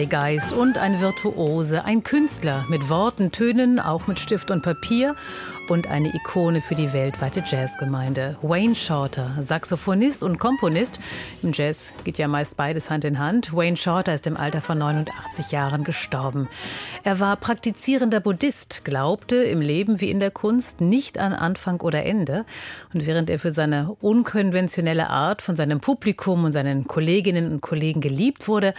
Freigeist und ein Virtuose, ein Künstler mit Worten, Tönen, auch mit Stift und Papier und eine Ikone für die weltweite Jazzgemeinde. Wayne Shorter, Saxophonist und Komponist. Im Jazz geht ja meist beides Hand in Hand. Wayne Shorter ist im Alter von 89 Jahren gestorben. Er war praktizierender Buddhist, glaubte im Leben wie in der Kunst nicht an Anfang oder Ende. Und während er für seine unkonventionelle Art von seinem Publikum und seinen Kolleginnen und Kollegen geliebt wurde,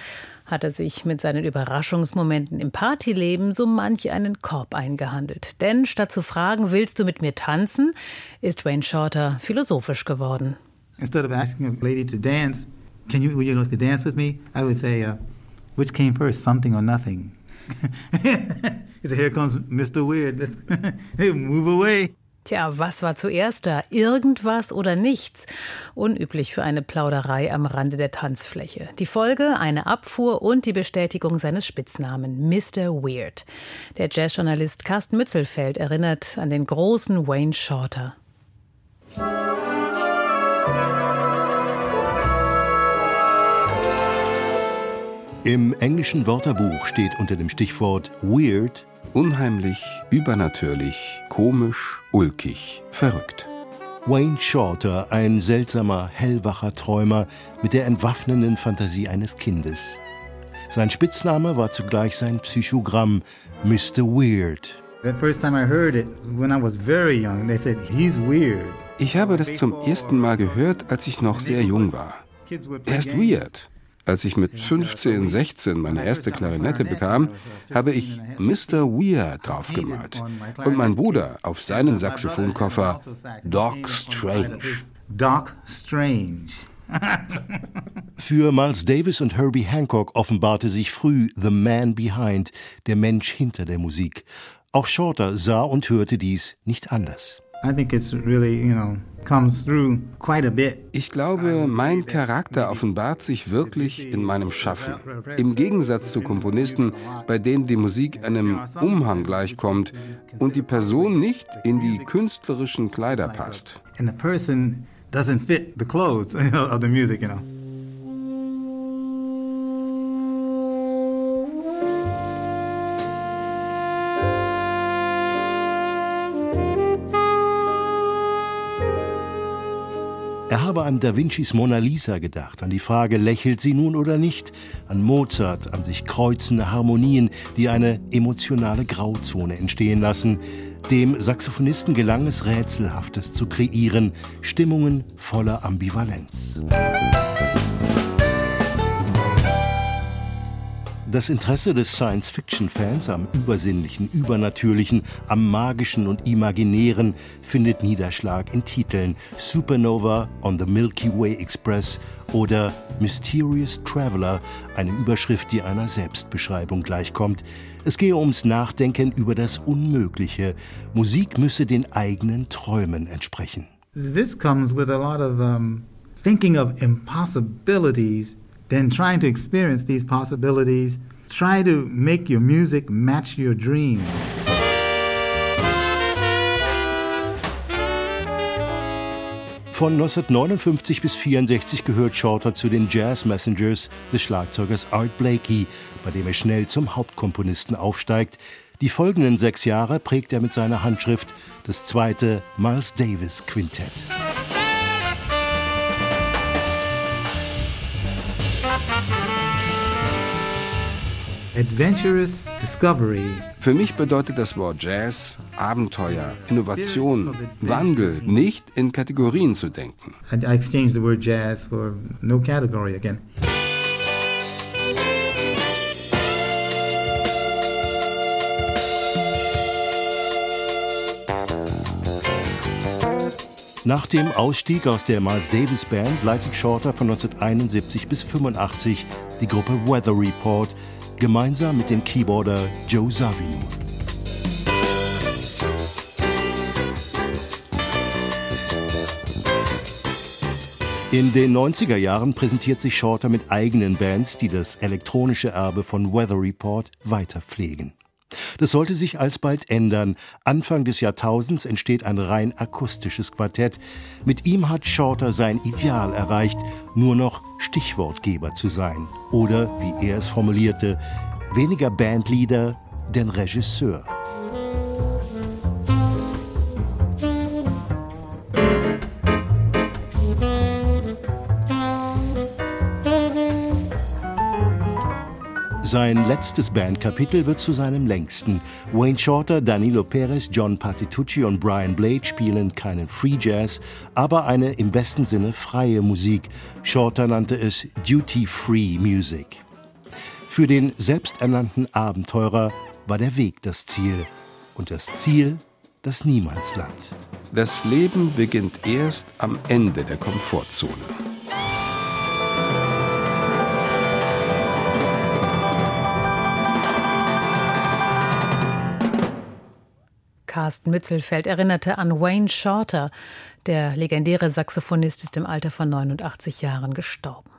hat er sich mit seinen Überraschungsmomenten im Partyleben so manch einen Korb eingehandelt. Denn statt zu fragen, willst du mit mir tanzen, ist Wayne Shorter philosophisch geworden. Instead of asking a lady to dance, can you, would you like to dance with me? I would say, uh, which came first, something or nothing? Here comes Mr. Weird. Move away. Tja, was war zuerst da? Irgendwas oder nichts? Unüblich für eine Plauderei am Rande der Tanzfläche. Die Folge eine Abfuhr und die Bestätigung seines Spitznamen Mr. Weird. Der Jazzjournalist Carsten Mützelfeld erinnert an den großen Wayne Shorter. Im englischen Wörterbuch steht unter dem Stichwort Weird Unheimlich, übernatürlich, komisch, ulkig, verrückt. Wayne Shorter, ein seltsamer, hellwacher Träumer mit der entwaffnenden Fantasie eines Kindes. Sein Spitzname war zugleich sein Psychogramm Mr. Weird. Ich habe das zum ersten Mal gehört, als ich noch sehr jung war. Er ist weird. Als ich mit 15, 16 meine erste Klarinette bekam, habe ich Mr. Weir draufgemalt und mein Bruder auf seinen Saxophonkoffer Doc Strange. Doc Strange. Für Miles Davis und Herbie Hancock offenbarte sich früh The Man Behind, der Mensch hinter der Musik. Auch Shorter sah und hörte dies nicht anders. Ich glaube, mein Charakter offenbart sich wirklich in meinem Schaffen. Im Gegensatz zu Komponisten, bei denen die Musik einem Umhang gleichkommt und die Person nicht in die künstlerischen Kleider passt. And the person doesn't fit the clothes of the music, you know. Er habe an Da Vincis Mona Lisa gedacht, an die Frage, lächelt sie nun oder nicht, an Mozart, an sich kreuzende Harmonien, die eine emotionale Grauzone entstehen lassen. Dem Saxophonisten gelang es, Rätselhaftes zu kreieren, Stimmungen voller Ambivalenz. Das Interesse des Science-Fiction-Fans am Übersinnlichen, Übernatürlichen, am Magischen und Imaginären findet Niederschlag in Titeln Supernova on the Milky Way Express oder Mysterious Traveler, eine Überschrift, die einer Selbstbeschreibung gleichkommt. Es gehe ums Nachdenken über das Unmögliche. Musik müsse den eigenen Träumen entsprechen. This comes with a lot of um, thinking of impossibilities then trying to experience these possibilities, try to make your music match your dream. Von 1959 bis 1964 gehört Shorter zu den Jazz Messengers des Schlagzeugers Art Blakey, bei dem er schnell zum Hauptkomponisten aufsteigt. Die folgenden sechs Jahre prägt er mit seiner Handschrift das zweite Miles Davis Quintett. Adventurous Discovery. Für mich bedeutet das Wort Jazz Abenteuer, Innovation, Wandel, nicht in Kategorien zu denken. I exchanged the word jazz for no category again. Nach dem Ausstieg aus der Miles Davis Band leitet Shorter von 1971 bis 1985 die Gruppe Weather Report, gemeinsam mit dem Keyboarder Joe Savino. In den 90er Jahren präsentiert sich Shorter mit eigenen Bands, die das elektronische Erbe von Weather Report weiter pflegen. Das sollte sich alsbald ändern. Anfang des Jahrtausends entsteht ein rein akustisches Quartett. Mit ihm hat Shorter sein Ideal erreicht, nur noch Stichwortgeber zu sein. Oder, wie er es formulierte, weniger Bandleader, denn Regisseur. Sein letztes Bandkapitel wird zu seinem längsten. Wayne Shorter, Danilo Perez, John Patitucci und Brian Blade spielen keinen Free Jazz, aber eine im besten Sinne freie Musik. Shorter nannte es Duty-Free Music. Für den selbsternannten Abenteurer war der Weg das Ziel und das Ziel das Niemandsland. Das Leben beginnt erst am Ende der Komfortzone. Carsten Mützelfeld erinnerte an Wayne Shorter. Der legendäre Saxophonist ist im Alter von 89 Jahren gestorben.